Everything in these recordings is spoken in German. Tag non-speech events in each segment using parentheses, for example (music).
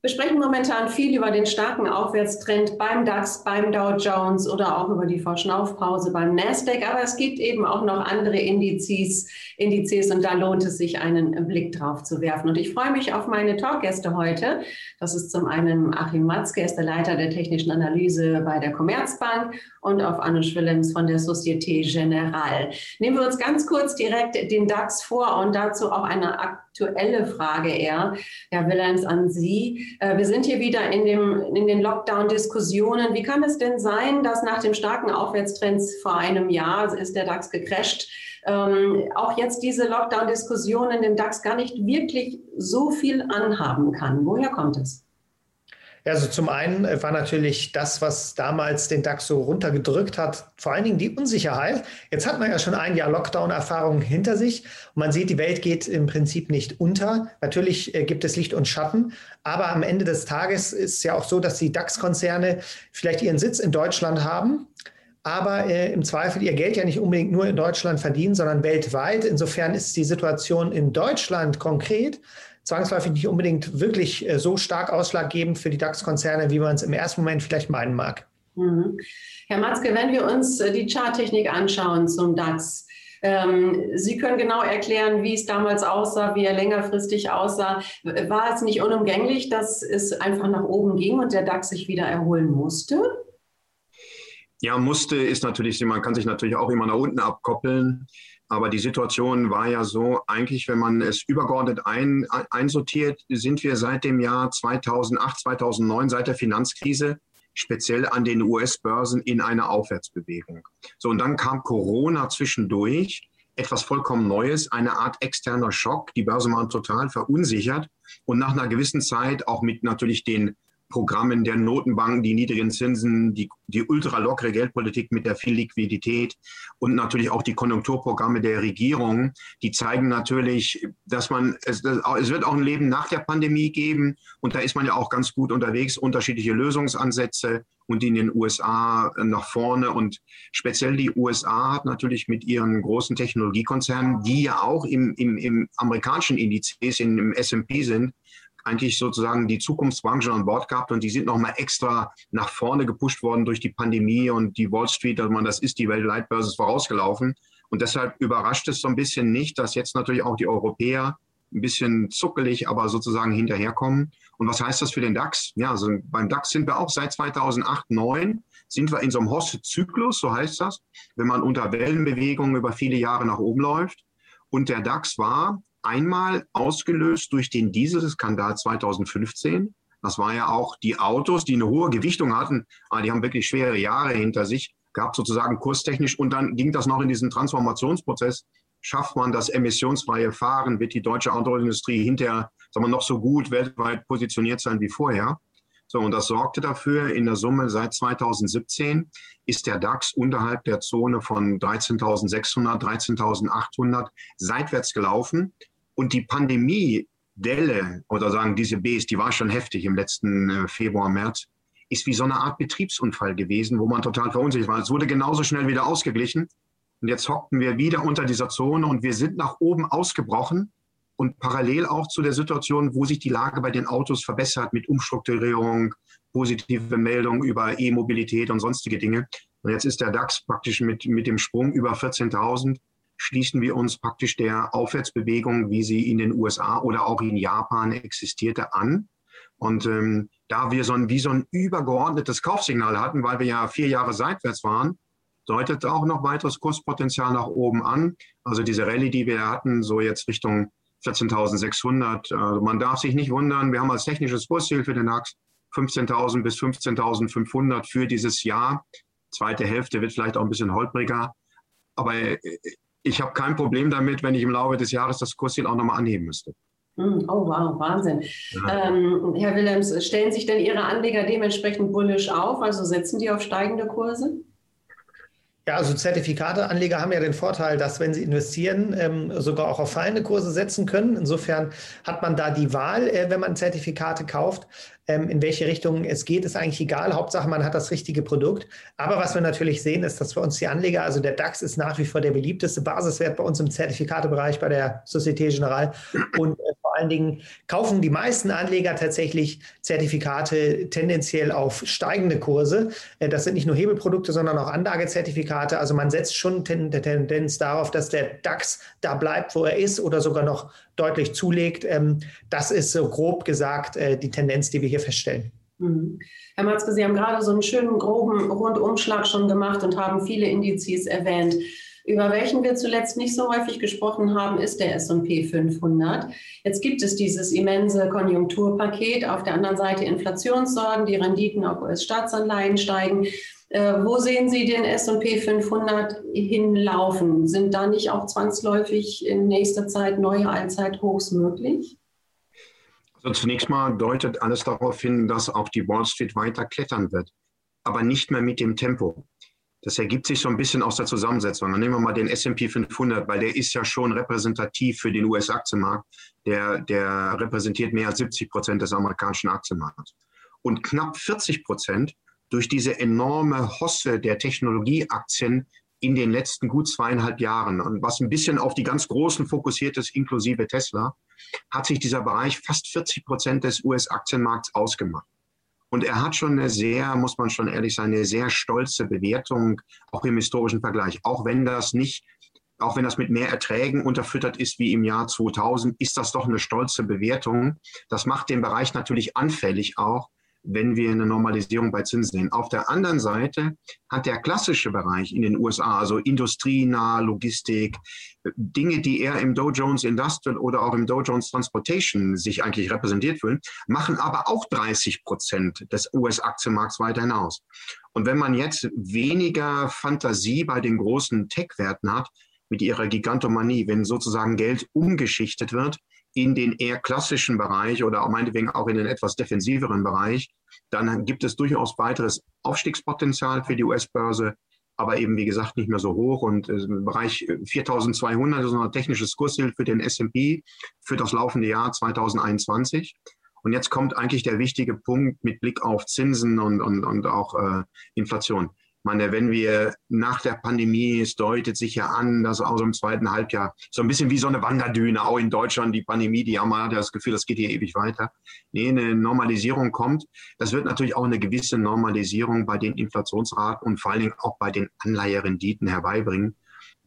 Wir sprechen momentan viel über den starken Aufwärtstrend beim DAX, beim Dow Jones oder auch über die Verschnaufpause beim Nasdaq. Aber es gibt eben auch noch andere Indizes, Indizes und da lohnt es sich, einen Blick drauf zu werfen. Und ich freue mich auf meine Talkgäste heute. Das ist zum einen Achim Matzke, ist der Leiter der technischen Analyse bei der Commerzbank und auf Anush Willems von der Societe Generale. Nehmen wir uns ganz kurz direkt den DAX vor und dazu auch eine aktuelle Frage eher. Herr Willems, an Sie. Äh, wir sind hier wieder in, dem, in den Lockdown-Diskussionen. Wie kann es denn sein, dass nach dem starken Aufwärtstrend vor einem Jahr ist der DAX gecrasht, ähm, auch jetzt diese Lockdown-Diskussionen dem DAX gar nicht wirklich so viel anhaben kann? Woher kommt es? Also zum einen äh, war natürlich das, was damals den DAX so runtergedrückt hat, vor allen Dingen die Unsicherheit. Jetzt hat man ja schon ein Jahr Lockdown-Erfahrung hinter sich und man sieht, die Welt geht im Prinzip nicht unter. Natürlich äh, gibt es Licht und Schatten, aber am Ende des Tages ist es ja auch so, dass die DAX-Konzerne vielleicht ihren Sitz in Deutschland haben aber äh, im Zweifel ihr Geld ja nicht unbedingt nur in Deutschland verdienen, sondern weltweit. Insofern ist die Situation in Deutschland konkret zwangsläufig nicht unbedingt wirklich äh, so stark ausschlaggebend für die DAX-Konzerne, wie man es im ersten Moment vielleicht meinen mag. Mhm. Herr Matzke, wenn wir uns äh, die Charttechnik anschauen zum DAX, ähm, Sie können genau erklären, wie es damals aussah, wie er längerfristig aussah. War es nicht unumgänglich, dass es einfach nach oben ging und der DAX sich wieder erholen musste? Ja, musste ist natürlich, man kann sich natürlich auch immer nach unten abkoppeln. Aber die Situation war ja so, eigentlich, wenn man es übergeordnet ein, einsortiert, sind wir seit dem Jahr 2008, 2009, seit der Finanzkrise, speziell an den US-Börsen in einer Aufwärtsbewegung. So, und dann kam Corona zwischendurch, etwas vollkommen Neues, eine Art externer Schock. Die Börse waren total verunsichert und nach einer gewissen Zeit auch mit natürlich den Programmen der Notenbanken, die niedrigen Zinsen, die, die ultralockere Geldpolitik mit der viel Liquidität und natürlich auch die Konjunkturprogramme der Regierung, die zeigen natürlich, dass man, es, es wird auch ein Leben nach der Pandemie geben und da ist man ja auch ganz gut unterwegs, unterschiedliche Lösungsansätze und in den USA nach vorne und speziell die USA hat natürlich mit ihren großen Technologiekonzernen, die ja auch im, im, im amerikanischen Indizes, im S&P sind, eigentlich sozusagen die Zukunftsbranchen an Bord gehabt und die sind nochmal extra nach vorne gepusht worden durch die Pandemie und die Wall Street, also man, das ist die Weltleitbörse ist vorausgelaufen. Und deshalb überrascht es so ein bisschen nicht, dass jetzt natürlich auch die Europäer ein bisschen zuckelig, aber sozusagen hinterherkommen. Und was heißt das für den DAX? Ja, also beim DAX sind wir auch seit 2008, 2009 sind wir in so einem Hoste-Zyklus, so heißt das, wenn man unter Wellenbewegungen über viele Jahre nach oben läuft. Und der DAX war Einmal ausgelöst durch den Dieselskandal 2015. Das war ja auch die Autos, die eine hohe Gewichtung hatten, aber die haben wirklich schwere Jahre hinter sich, gab sozusagen kurstechnisch und dann ging das noch in diesen Transformationsprozess. Schafft man das emissionsfreie Fahren, wird die deutsche Autoindustrie hinterher sagen wir, noch so gut weltweit positioniert sein wie vorher. So, und das sorgte dafür, in der Summe seit 2017 ist der DAX unterhalb der Zone von 13.600, 13.800 seitwärts gelaufen. Und die Pandemie-Delle oder sagen diese Bs, die war schon heftig im letzten äh, Februar, März, ist wie so eine Art Betriebsunfall gewesen, wo man total verunsichert war. Es wurde genauso schnell wieder ausgeglichen. Und jetzt hockten wir wieder unter dieser Zone und wir sind nach oben ausgebrochen und parallel auch zu der Situation, wo sich die Lage bei den Autos verbessert mit Umstrukturierung, positive Meldungen über E-Mobilität und sonstige Dinge. Und jetzt ist der DAX praktisch mit, mit dem Sprung über 14.000 schließen wir uns praktisch der Aufwärtsbewegung, wie sie in den USA oder auch in Japan existierte, an. Und ähm, da wir so ein, wie so ein übergeordnetes Kaufsignal hatten, weil wir ja vier Jahre seitwärts waren, deutet auch noch weiteres Kurspotenzial nach oben an. Also diese Rallye, die wir hatten, so jetzt Richtung 14.600. Also man darf sich nicht wundern, wir haben als technisches Kursziel für den DAX 15.000 bis 15.500 für dieses Jahr. Zweite Hälfte wird vielleicht auch ein bisschen holpriger. Aber ich habe kein Problem damit, wenn ich im Laufe des Jahres das Kursziel auch nochmal anheben müsste. Hm, oh wow, Wahnsinn. Ja. Ähm, Herr Willems, stellen sich denn Ihre Anleger dementsprechend bullisch auf? Also setzen die auf steigende Kurse? Ja, also Zertifikateanleger haben ja den Vorteil, dass wenn sie investieren, ähm, sogar auch auf fallende Kurse setzen können. Insofern hat man da die Wahl, äh, wenn man Zertifikate kauft. Ähm, in welche Richtung es geht, ist eigentlich egal. Hauptsache, man hat das richtige Produkt. Aber was wir natürlich sehen, ist, dass für uns die Anleger, also der DAX ist nach wie vor der beliebteste Basiswert bei uns im Zertifikatebereich bei der Societe Generale. Und allen Dingen kaufen die meisten Anleger tatsächlich Zertifikate tendenziell auf steigende Kurse. Äh, das sind nicht nur Hebelprodukte, sondern auch Anlagezertifikate. Also man setzt schon der Tendenz darauf, dass der DAX da bleibt, wo er ist oder sogar noch deutlich zulegt. Ähm, das ist so grob gesagt äh, die Tendenz, die wir hier feststellen. Mhm. Herr Matzke, Sie haben gerade so einen schönen groben Rundumschlag schon gemacht und haben viele Indizes erwähnt. Über welchen wir zuletzt nicht so häufig gesprochen haben, ist der S&P 500. Jetzt gibt es dieses immense Konjunkturpaket. Auf der anderen Seite Inflationssorgen, die Renditen auf US-Staatsanleihen steigen. Äh, wo sehen Sie den S&P 500 hinlaufen? Sind da nicht auch zwangsläufig in nächster Zeit neue Allzeithochs möglich? Also zunächst mal deutet alles darauf hin, dass auch die Wall Street weiter klettern wird, aber nicht mehr mit dem Tempo. Das ergibt sich so ein bisschen aus der Zusammensetzung. Dann nehmen wir mal den S&P 500, weil der ist ja schon repräsentativ für den US-Aktienmarkt. Der, der repräsentiert mehr als 70 Prozent des amerikanischen Aktienmarkts. Und knapp 40 Prozent durch diese enorme Hosse der Technologieaktien in den letzten gut zweieinhalb Jahren. Und was ein bisschen auf die ganz Großen fokussiert ist, inklusive Tesla, hat sich dieser Bereich fast 40 Prozent des US-Aktienmarkts ausgemacht. Und er hat schon eine sehr, muss man schon ehrlich sein, eine sehr stolze Bewertung, auch im historischen Vergleich. Auch wenn das nicht, auch wenn das mit mehr Erträgen unterfüttert ist wie im Jahr 2000, ist das doch eine stolze Bewertung. Das macht den Bereich natürlich anfällig auch wenn wir eine Normalisierung bei Zinsen sehen. Auf der anderen Seite hat der klassische Bereich in den USA, also industrienah, Logistik, Dinge, die eher im Dow Jones Industrial oder auch im Dow Jones Transportation sich eigentlich repräsentiert fühlen, machen aber auch 30 Prozent des US-Aktienmarkts weiter hinaus. Und wenn man jetzt weniger Fantasie bei den großen Tech-Werten hat, mit ihrer Gigantomanie, wenn sozusagen Geld umgeschichtet wird, in den eher klassischen Bereich oder meinetwegen auch in den etwas defensiveren Bereich, dann gibt es durchaus weiteres Aufstiegspotenzial für die US-Börse, aber eben wie gesagt nicht mehr so hoch. Und im Bereich 4200 ist ein technisches Kursziel für den S&P für das laufende Jahr 2021. Und jetzt kommt eigentlich der wichtige Punkt mit Blick auf Zinsen und, und, und auch äh, Inflation meine, wenn wir nach der Pandemie, es deutet sich ja an, dass auch so im zweiten Halbjahr so ein bisschen wie so eine Wanderdüne, auch in Deutschland, die Pandemie, die haben wir das Gefühl, das geht hier ewig weiter. Nee, eine Normalisierung kommt. Das wird natürlich auch eine gewisse Normalisierung bei den Inflationsraten und vor allen Dingen auch bei den Anleiherenditen herbeibringen.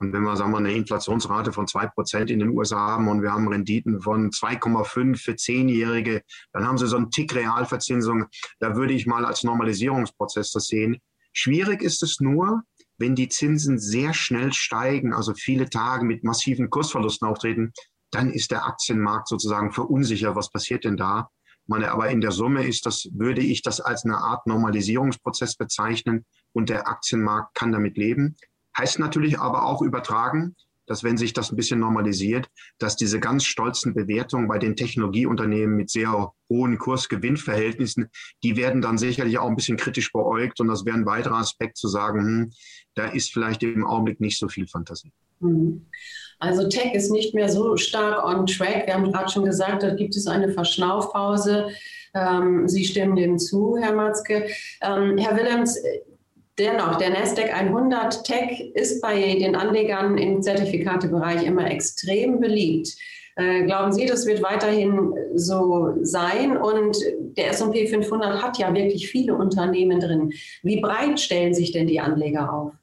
Und wenn wir, sagen wir, eine Inflationsrate von zwei Prozent in den USA haben und wir haben Renditen von 2,5 für Zehnjährige, dann haben sie so einen Tick Realverzinsung. Da würde ich mal als Normalisierungsprozess das sehen. Schwierig ist es nur, wenn die Zinsen sehr schnell steigen, also viele Tage mit massiven Kursverlusten auftreten, dann ist der Aktienmarkt sozusagen verunsichert. Was passiert denn da? meine, aber in der Summe ist das, würde ich das als eine Art Normalisierungsprozess bezeichnen und der Aktienmarkt kann damit leben. Heißt natürlich aber auch übertragen, dass wenn sich das ein bisschen normalisiert, dass diese ganz stolzen Bewertungen bei den Technologieunternehmen mit sehr hohen Kurs-Gewinn-Verhältnissen, die werden dann sicherlich auch ein bisschen kritisch beäugt. Und das wäre ein weiterer Aspekt zu sagen, hm, da ist vielleicht im Augenblick nicht so viel Fantasie. Mhm. Also Tech ist nicht mehr so stark on track. Wir haben gerade schon gesagt, da gibt es eine Verschnaufpause. Ähm, Sie stimmen dem zu, Herr Matzke. Ähm, Herr Willems, Dennoch, der Nasdaq 100 Tech ist bei den Anlegern im Zertifikatebereich immer extrem beliebt. Äh, glauben Sie, das wird weiterhin so sein? Und der S&P 500 hat ja wirklich viele Unternehmen drin. Wie breit stellen sich denn die Anleger auf?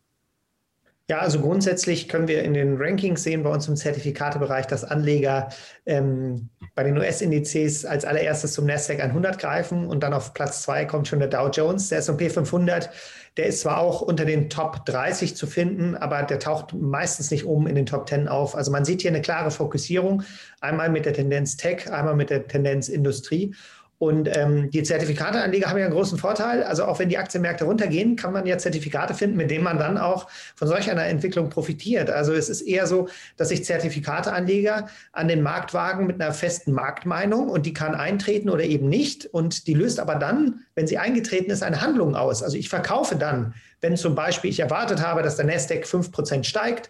Ja, also grundsätzlich können wir in den Rankings sehen bei uns im Zertifikatebereich, dass Anleger ähm, bei den US-Indizes als allererstes zum Nasdaq 100 greifen und dann auf Platz zwei kommt schon der Dow Jones. Der S&P 500, der ist zwar auch unter den Top 30 zu finden, aber der taucht meistens nicht oben in den Top 10 auf. Also man sieht hier eine klare Fokussierung, einmal mit der Tendenz Tech, einmal mit der Tendenz Industrie. Und ähm, die Zertifikateanleger haben ja einen großen Vorteil. Also auch wenn die Aktienmärkte runtergehen, kann man ja Zertifikate finden, mit denen man dann auch von solch einer Entwicklung profitiert. Also es ist eher so, dass sich Zertifikateanleger an den Markt wagen mit einer festen Marktmeinung und die kann eintreten oder eben nicht. Und die löst aber dann, wenn sie eingetreten ist, eine Handlung aus. Also ich verkaufe dann, wenn zum Beispiel ich erwartet habe, dass der Nasdaq 5% steigt,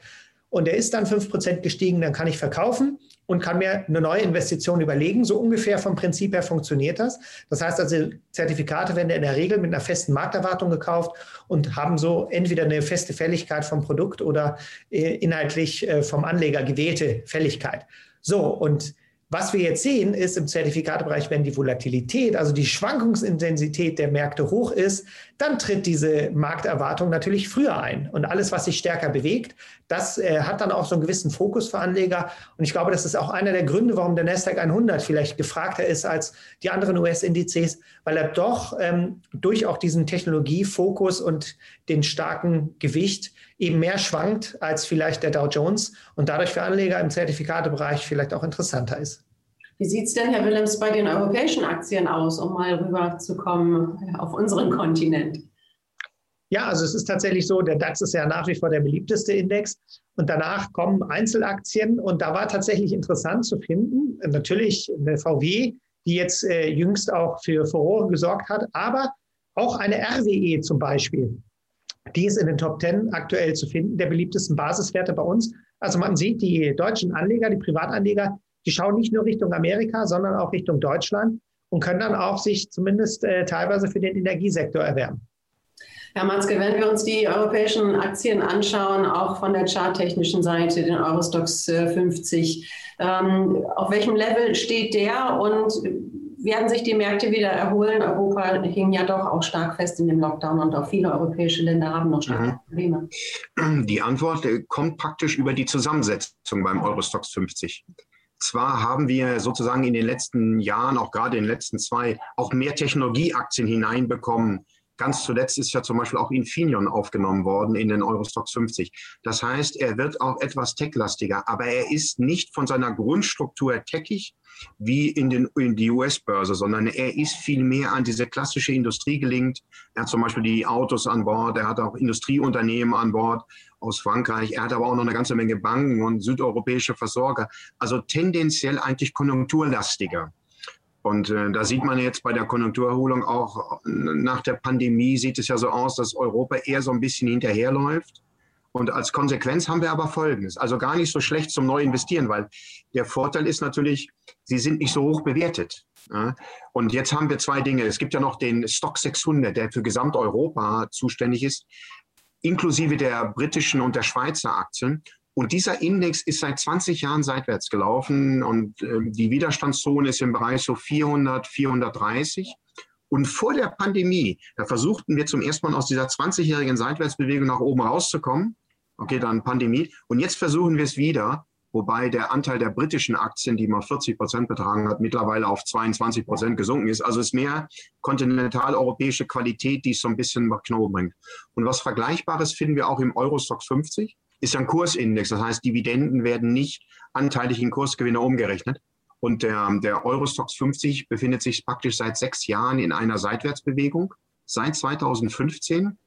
und der ist dann 5% gestiegen, dann kann ich verkaufen und kann mir eine neue Investition überlegen. So ungefähr vom Prinzip her funktioniert das. Das heißt also, Zertifikate werden in der Regel mit einer festen Markterwartung gekauft und haben so entweder eine feste Fälligkeit vom Produkt oder äh, inhaltlich äh, vom Anleger gewählte Fälligkeit. So, und Was wir jetzt sehen, ist im Zertifikatebereich, wenn die Volatilität, also die Schwankungsintensität der Märkte hoch ist, dann tritt diese Markterwartung natürlich früher ein. Und alles, was sich stärker bewegt, das äh, hat dann auch so einen gewissen Fokus für Anleger. Und ich glaube, das ist auch einer der Gründe, warum der Nasdaq 100 vielleicht gefragter ist als die anderen US-Indizes, weil er doch ähm, durch auch diesen Technologiefokus und den starken Gewicht eben mehr schwankt als vielleicht der Dow Jones und dadurch für Anleger im Zertifikatebereich vielleicht auch interessanter ist. Wie sieht es denn, Herr Willems, bei den europäischen Aktien aus, um mal rüberzukommen auf unseren Kontinent? Ja, also es ist tatsächlich so, der DAX ist ja nach wie vor der beliebteste Index und danach kommen Einzelaktien und da war tatsächlich interessant zu finden, natürlich eine VW, die jetzt äh, jüngst auch für Furore gesorgt hat, aber auch eine RWE zum Beispiel. Die ist in den Top 10 aktuell zu finden, der beliebtesten Basiswerte bei uns. Also man sieht, die deutschen Anleger, die Privatanleger, die schauen nicht nur Richtung Amerika, sondern auch Richtung Deutschland und können dann auch sich zumindest äh, teilweise für den Energiesektor erwärmen. Herr Matzke, wenn wir uns die europäischen Aktien anschauen, auch von der charttechnischen Seite, den Eurostox 50, äh, ähm, auf welchem Level steht der und werden sich die Märkte wieder erholen. Europa hing ja doch auch stark fest in dem Lockdown und auch viele europäische Länder haben noch starke mhm. Probleme. Die Antwort äh, kommt praktisch über die Zusammensetzung beim Eurostox 50. Zwar haben wir sozusagen in den letzten Jahren, auch gerade in den letzten zwei, auch mehr Technologieaktien hineinbekommen, Ganz zuletzt ist ja zum Beispiel auch Infineon aufgenommen worden in den Eurostox 50. Das heißt, er wird auch etwas techlastiger, aber er ist nicht von seiner Grundstruktur techig wie in, den, in die US-Börse, sondern er ist viel mehr an diese klassische Industrie gelingt. Er hat zum Beispiel die Autos an Bord, er hat auch Industrieunternehmen an Bord aus Frankreich, er hat aber auch noch eine ganze Menge Banken und südeuropäische Versorger. Also tendenziell eigentlich konjunkturlastiger. Und äh, da sieht man jetzt bei der Konjunkturerholung auch nach der Pandemie sieht es ja so aus, dass Europa eher so ein bisschen hinterherläuft. Und als Konsequenz haben wir aber Folgendes. Also gar nicht so schlecht zum Neuinvestieren, weil der Vorteil ist natürlich, sie sind nicht so hoch bewertet. Ja? Und jetzt haben wir zwei Dinge. Es gibt ja noch den Stock 600, der für Gesamteuropa zuständig ist, inklusive der britischen und der Schweizer Aktien. Und dieser Index ist seit 20 Jahren seitwärts gelaufen und äh, die Widerstandszone ist im Bereich so 400, 430. Und vor der Pandemie, da versuchten wir zum ersten Mal aus dieser 20-jährigen Seitwärtsbewegung nach oben rauszukommen. Okay, dann Pandemie. Und jetzt versuchen wir es wieder, wobei der Anteil der britischen Aktien, die mal 40 Prozent betragen hat, mittlerweile auf 22 Prozent gesunken ist. Also es ist mehr kontinentaleuropäische Qualität, die es so ein bisschen nach Knoten bringt. Und was Vergleichbares finden wir auch im Eurostock 50 ist ein Kursindex. Das heißt, Dividenden werden nicht anteilig in Kursgewinne umgerechnet. Und der, der Eurostox 50 befindet sich praktisch seit sechs Jahren in einer Seitwärtsbewegung. Seit 2015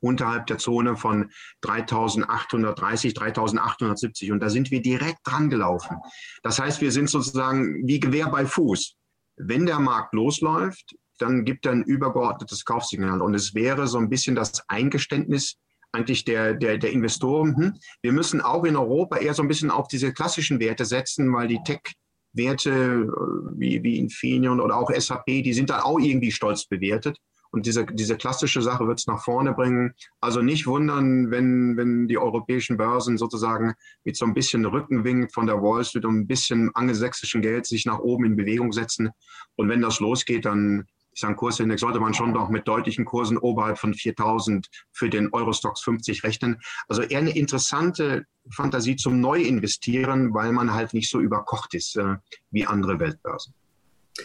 unterhalb der Zone von 3830, 3870. Und da sind wir direkt dran gelaufen. Das heißt, wir sind sozusagen wie Gewehr bei Fuß. Wenn der Markt losläuft, dann gibt er ein übergeordnetes Kaufsignal. Und es wäre so ein bisschen das Eingeständnis eigentlich der, der, der Investoren, hm, wir müssen auch in Europa eher so ein bisschen auf diese klassischen Werte setzen, weil die Tech-Werte äh, wie, wie Infineon oder auch SAP, die sind da auch irgendwie stolz bewertet. Und diese, diese klassische Sache wird es nach vorne bringen. Also nicht wundern, wenn, wenn die europäischen Börsen sozusagen mit so ein bisschen Rückenwind von der Wall Street und ein bisschen angelsächsischen Geld sich nach oben in Bewegung setzen. Und wenn das losgeht, dann ich sage, Kursindex sollte man schon noch mit deutlichen Kursen oberhalb von 4000 für den Eurostox 50 rechnen. Also eher eine interessante Fantasie zum Neuinvestieren, weil man halt nicht so überkocht ist äh, wie andere Weltbörsen.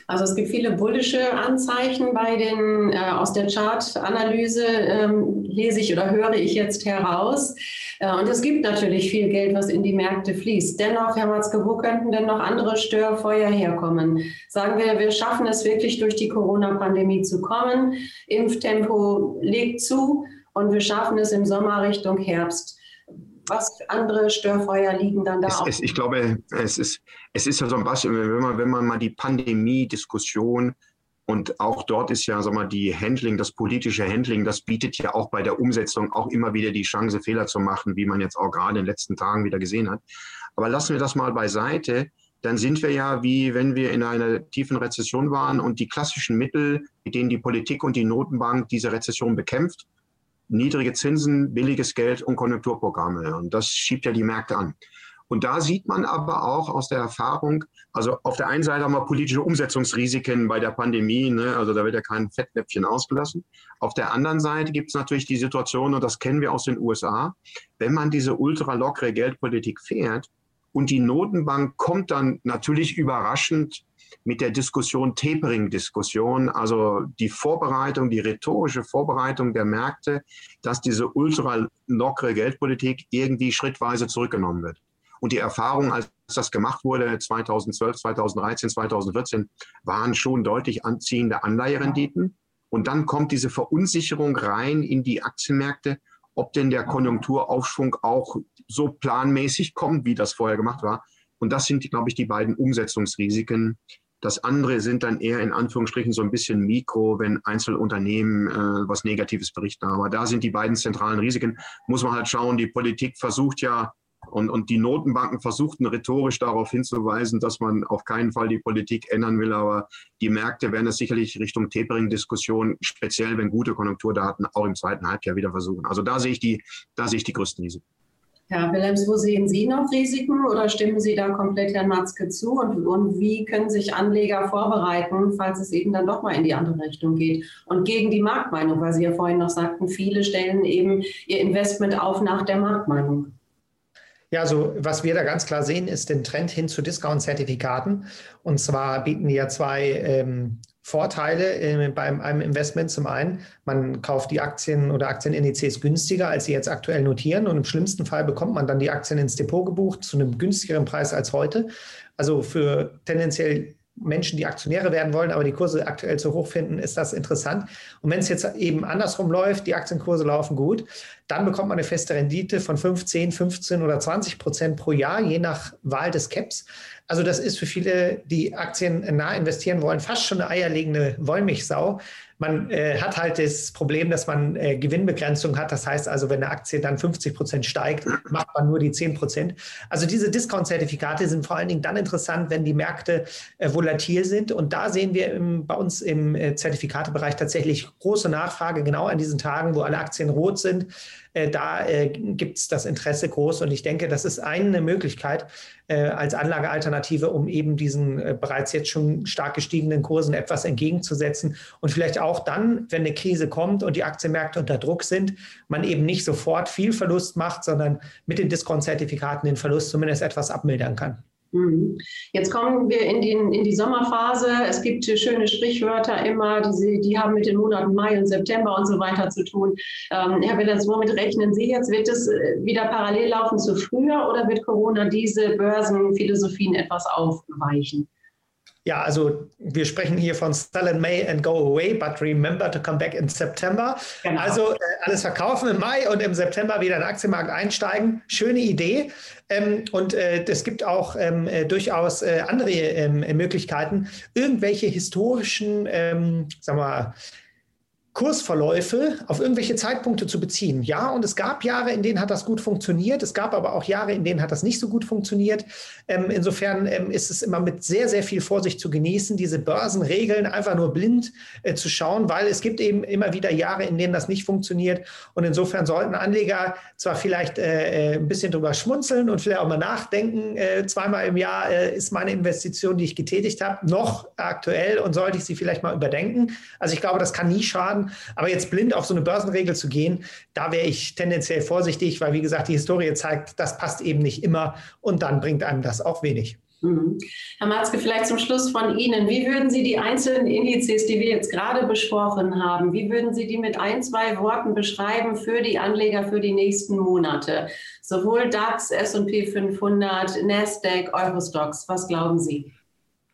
Also es gibt viele bullische Anzeichen bei den äh, aus der Chartanalyse ähm, lese ich oder höre ich jetzt heraus. Äh, und es gibt natürlich viel Geld, was in die Märkte fließt. Dennoch, Herr Matzke, wo könnten denn noch andere Störfeuer herkommen? Sagen wir, wir schaffen es wirklich durch die Corona-Pandemie zu kommen. Impftempo legt zu und wir schaffen es im Sommer Richtung Herbst was für andere Störfeuer liegen dann da? Es, es, ich glaube, es ist, es ist ja so ein was, wenn man, wenn man mal die Pandemie-Diskussion und auch dort ist ja, sag mal, die Handling, das politische Handling, das bietet ja auch bei der Umsetzung auch immer wieder die Chance, Fehler zu machen, wie man jetzt auch gerade in den letzten Tagen wieder gesehen hat. Aber lassen wir das mal beiseite. Dann sind wir ja wie wenn wir in einer tiefen Rezession waren und die klassischen Mittel, mit denen die Politik und die Notenbank diese Rezession bekämpft, niedrige Zinsen, billiges Geld und Konjunkturprogramme. Und das schiebt ja die Märkte an. Und da sieht man aber auch aus der Erfahrung, also auf der einen Seite haben wir politische Umsetzungsrisiken bei der Pandemie, ne? also da wird ja kein Fettnäpfchen ausgelassen. Auf der anderen Seite gibt es natürlich die Situation, und das kennen wir aus den USA, wenn man diese ultralockere Geldpolitik fährt und die Notenbank kommt dann natürlich überraschend mit der Diskussion, Tapering-Diskussion, also die Vorbereitung, die rhetorische Vorbereitung der Märkte, dass diese ultralockere Geldpolitik irgendwie schrittweise zurückgenommen wird. Und die Erfahrung, als das gemacht wurde, 2012, 2013, 2014, waren schon deutlich anziehende Anleiherenditen. Und dann kommt diese Verunsicherung rein in die Aktienmärkte, ob denn der Konjunkturaufschwung auch so planmäßig kommt, wie das vorher gemacht war. Und das sind, glaube ich, die beiden Umsetzungsrisiken. Das andere sind dann eher in Anführungsstrichen so ein bisschen Mikro, wenn Einzelunternehmen äh, was Negatives berichten. Aber da sind die beiden zentralen Risiken. Muss man halt schauen, die Politik versucht ja und, und die Notenbanken versuchten rhetorisch darauf hinzuweisen, dass man auf keinen Fall die Politik ändern will. Aber die Märkte werden es sicherlich Richtung Tapering-Diskussion, speziell wenn gute Konjunkturdaten auch im zweiten Halbjahr wieder versuchen. Also da sehe ich die, da sehe ich die größten Risiken. Herr Willems, wo sehen Sie noch Risiken oder stimmen Sie da komplett Herrn Matzke zu? Und, und, wie können sich Anleger vorbereiten, falls es eben dann doch mal in die andere Richtung geht? Und gegen die Marktmeinung, weil Sie ja vorhin noch sagten, viele stellen eben ihr Investment auf nach der Marktmeinung. Ja, also was wir da ganz klar sehen, ist den Trend hin zu Discount-Zertifikaten. Und zwar bieten die ja zwei ähm, Vorteile äh, bei einem Investment. Zum einen, man kauft die Aktien oder Aktienindizes günstiger, als sie jetzt aktuell notieren. Und im schlimmsten Fall bekommt man dann die Aktien ins Depot gebucht zu einem günstigeren Preis als heute. Also für tendenziell Menschen, die Aktionäre werden wollen, aber die Kurse aktuell zu hoch finden, ist das interessant. Und wenn es jetzt eben andersrum läuft, die Aktienkurse laufen gut, dann bekommt man eine feste Rendite von 15, 15 oder 20 Prozent pro Jahr, je nach Wahl des Caps. Also das ist für viele, die Aktien nah investieren wollen, fast schon eine eierlegende Wollmilchsau. Man äh, hat halt das Problem, dass man äh, Gewinnbegrenzung hat. Das heißt also, wenn eine Aktie dann 50 Prozent steigt, macht man nur die 10 Prozent. Also diese Discount-Zertifikate sind vor allen Dingen dann interessant, wenn die Märkte äh, volatil sind. Und da sehen wir im, bei uns im äh, Zertifikatebereich tatsächlich große Nachfrage, genau an diesen Tagen, wo alle Aktien rot sind. Äh, da äh, gibt es das Interesse groß. Und ich denke, das ist eine Möglichkeit äh, als Anlagealternative, um eben diesen äh, bereits jetzt schon stark gestiegenen Kursen etwas entgegenzusetzen. Und vielleicht auch dann, wenn eine Krise kommt und die Aktienmärkte unter Druck sind, man eben nicht sofort viel Verlust macht, sondern mit den Discount-Zertifikaten den Verlust zumindest etwas abmildern kann. Mhm. Jetzt kommen wir in, den, in die Sommerphase. Es gibt schöne Sprichwörter immer, die, die haben mit den Monaten Mai und September und so weiter zu tun. Ähm, Herr Willers, womit rechnen Sie jetzt? Wird es äh, wieder parallel laufen zu früher oder wird Corona diese Börsenphilosophien etwas aufweichen? Ja, also wir sprechen hier von Sell in May and go away, but remember to come back in September. Genau. Also äh, alles verkaufen im Mai und im September wieder in den Aktienmarkt einsteigen. Schöne Idee. Ähm, und äh, es gibt auch ähm, äh, durchaus äh, andere ähm, Möglichkeiten, irgendwelche historischen, ähm, sagen wir mal, Kursverläufe auf irgendwelche Zeitpunkte zu beziehen. Ja, und es gab Jahre, in denen hat das gut funktioniert. Es gab aber auch Jahre, in denen hat das nicht so gut funktioniert. Ähm, insofern ähm, ist es immer mit sehr, sehr viel Vorsicht zu genießen, diese Börsenregeln einfach nur blind äh, zu schauen, weil es gibt eben immer wieder Jahre, in denen das nicht funktioniert. Und insofern sollten Anleger zwar vielleicht äh, äh ein bisschen drüber schmunzeln und vielleicht auch mal nachdenken, äh, zweimal im Jahr äh, ist meine Investition, die ich getätigt habe, noch aktuell und sollte ich sie vielleicht mal überdenken. Also ich glaube, das kann nie schaden. Aber jetzt blind auf so eine Börsenregel zu gehen, da wäre ich tendenziell vorsichtig, weil wie gesagt, die Historie zeigt, das passt eben nicht immer und dann bringt einem das auch wenig. Mhm. Herr Matzke, vielleicht zum Schluss von Ihnen. Wie würden Sie die einzelnen Indizes, die wir jetzt gerade besprochen haben, wie würden Sie die mit ein, zwei Worten beschreiben für die Anleger für die nächsten Monate? Sowohl DAX, S&P 500, Nasdaq, Eurostox. Was glauben Sie?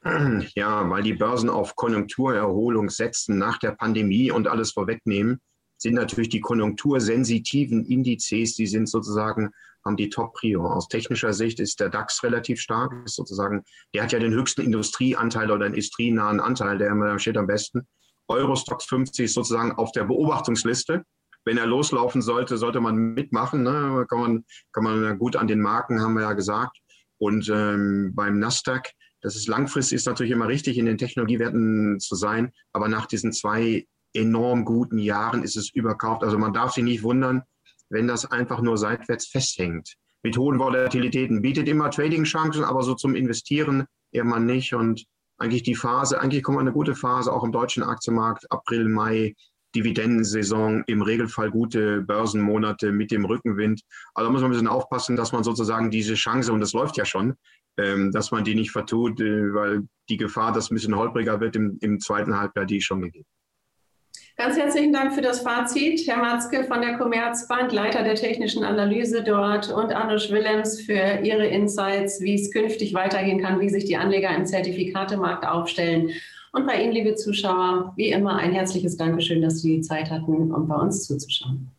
(clears throat) Ja, weil die Börsen auf Konjunkturerholung setzen nach der Pandemie und alles vorwegnehmen, sind natürlich die konjunktursensitiven Indizes, die sind sozusagen, haben die Top-Prio. Aus technischer Sicht ist der DAX relativ stark, ist sozusagen, der hat ja den höchsten Industrieanteil oder den industrienahen Anteil, der steht am besten. Eurostox 50 ist sozusagen auf der Beobachtungsliste. Wenn er loslaufen sollte, sollte man mitmachen. Ne? Kann, man, kann man gut an den Marken, haben wir ja gesagt. Und ähm, beim Nasdaq, das ist langfristig ist natürlich immer richtig, in den Technologiewerten zu sein, aber nach diesen zwei enorm guten Jahren ist es überkauft. Also man darf sich nicht wundern, wenn das einfach nur seitwärts festhängt. mit hohen Volatilitäten bietet immer Trading-Chancen, aber so zum Investieren eher mal nicht. Und eigentlich die Phase, eigentlich kommt eine gute Phase auch im deutschen Aktienmarkt, April, Mai, Dividendensaison, im Regelfall gute Börsenmonate mit dem Rückenwind. Also da muss man ein bisschen aufpassen, dass man sozusagen diese Chance, und das läuft ja schon, dass man die nicht vertut, äh, weil die Gefahr, dass ein bisschen holpriger wird im, im zweiten Halbjahr, die ist schon gegeben. Ganz herzlichen Dank für das Fazit, Herr Matzke von der Commerzbank, Leiter der technischen Analyse dort und Arnosch Willems für Ihre Insights, wie es künftig weitergehen kann, wie sich die Anleger im Zertifikatemarkt aufstellen. Und bei Ihnen, liebe Zuschauer, wie immer ein herzliches Dankeschön, dass Sie die Zeit hatten, um bei uns zuzuschauen.